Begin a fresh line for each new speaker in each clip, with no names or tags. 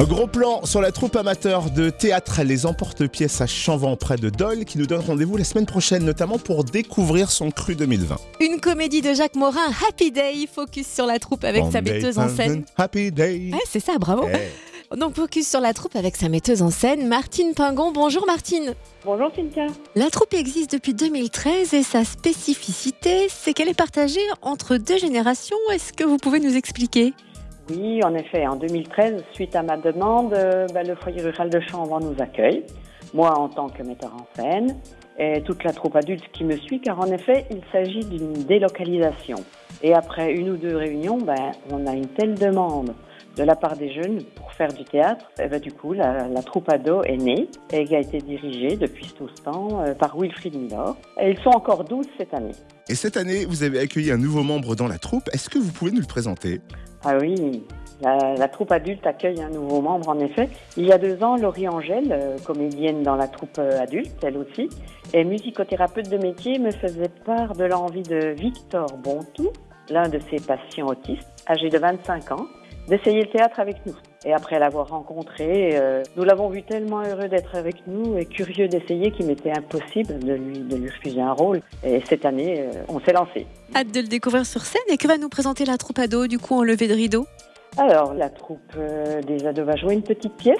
Un gros plan sur la troupe amateur de théâtre Les Emporte-Pièces à Chanvan près de Dole qui nous donne rendez-vous la semaine prochaine notamment pour découvrir son cru 2020.
Une comédie de Jacques Morin, Happy Day, focus sur la troupe avec sa metteuse en scène.
Happy Day.
Ouais, c'est ça, bravo.
Eh.
Donc focus sur la troupe avec sa metteuse en scène, Martine Pingon. Bonjour Martine.
Bonjour Cynthia.
La troupe existe depuis 2013 et sa spécificité, c'est qu'elle est partagée entre deux générations. Est-ce que vous pouvez nous expliquer?
Oui, en effet, en 2013, suite à ma demande, euh, bah, le foyer rural de Chambon nous accueille. Moi en tant que metteur en scène et toute la troupe adulte qui me suit, car en effet, il s'agit d'une délocalisation. Et après une ou deux réunions, ben, on a une telle demande de la part des jeunes pour faire du théâtre. Et ben, du coup, la, troupe ado est née et a été dirigée depuis tout ce temps euh, par Wilfried Milor. Et ils sont encore 12 cette année.
Et cette année, vous avez accueilli un nouveau membre dans la troupe. Est-ce que vous pouvez nous le présenter?
Ah oui, la, troupe adulte accueille un nouveau membre en effet. Il y a deux ans, Laurie Angèle, euh, comédienne dans la troupe euh, adulte, elle aussi, et musicothérapeute de métier, me faisait part de l'envie de Victor Bontou, l'un de ses patients autistes, âgé de 25 ans, d'essayer le théâtre avec nous. Et après l'avoir rencontré, euh, nous l'avons vu tellement heureux d'être avec nous et curieux d'essayer qu'il m'était impossible de lui, de lui refuser un rôle. Et cette année, euh, on s'est lancé.
Hâte de le découvrir sur scène. Et que va nous présenter la troupe ado du coup en levée de rideau?
Alors, la troupe euh, des ados va jouer une petite pièce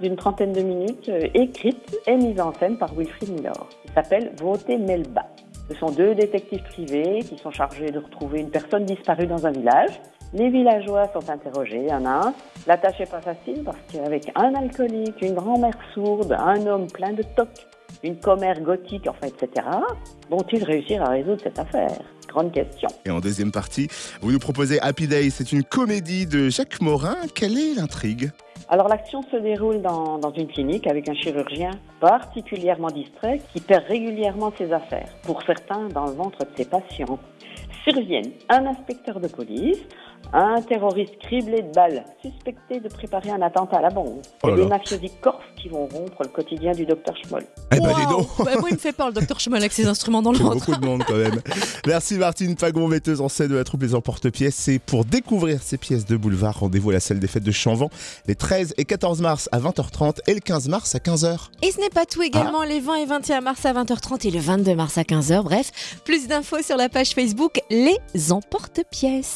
d'une trentaine de minutes, euh, écrite et mise en scène par Wilfried Milor, qui s'appelle Voter Melba. Ce sont deux détectives privés qui sont chargés de retrouver une personne disparue dans un village. Les villageois sont interrogés un à un. La tâche est pas facile parce qu'avec un alcoolique, une grand-mère sourde, un homme plein de tocs, une commère gothique, enfin, etc., vont-ils réussir à résoudre cette affaire? Grande question.
Et en deuxième partie, vous nous proposez Happy Day. C'est une comédie de Jacques Morin. Quelle est l'intrigue?
Alors l'action se déroule dans, dans une clinique avec un chirurgien particulièrement distrait qui perd régulièrement ses affaires, pour certains dans le ventre de ses patients. Surviennent un inspecteur de police, un terroriste criblé de balles, suspecté de préparer un attentat à la bombe,
Oh
et des mafiosi corses qui vont rompre le quotidien du docteur Schmoll.
Eh ben, dis donc
Bah, Moi, il me fait peur le docteur Schmoll avec ses instruments dans le
beaucoup de monde quand même. Merci Martine Pagon, metteuse en scène de la troupe Les Emporte-Pièces. C'est pour découvrir ces pièces de boulevard, rendez-vous à la salle des fêtes de Chanvan les 13 et 14 mars à 20h30 et le 15 mars à 15h.
Et ce n'est pas tout également les 20 et 21 mars à 20h30 et le 22 mars à 15h. Bref, plus d'infos sur la page Facebook Les Emporte-Pièces.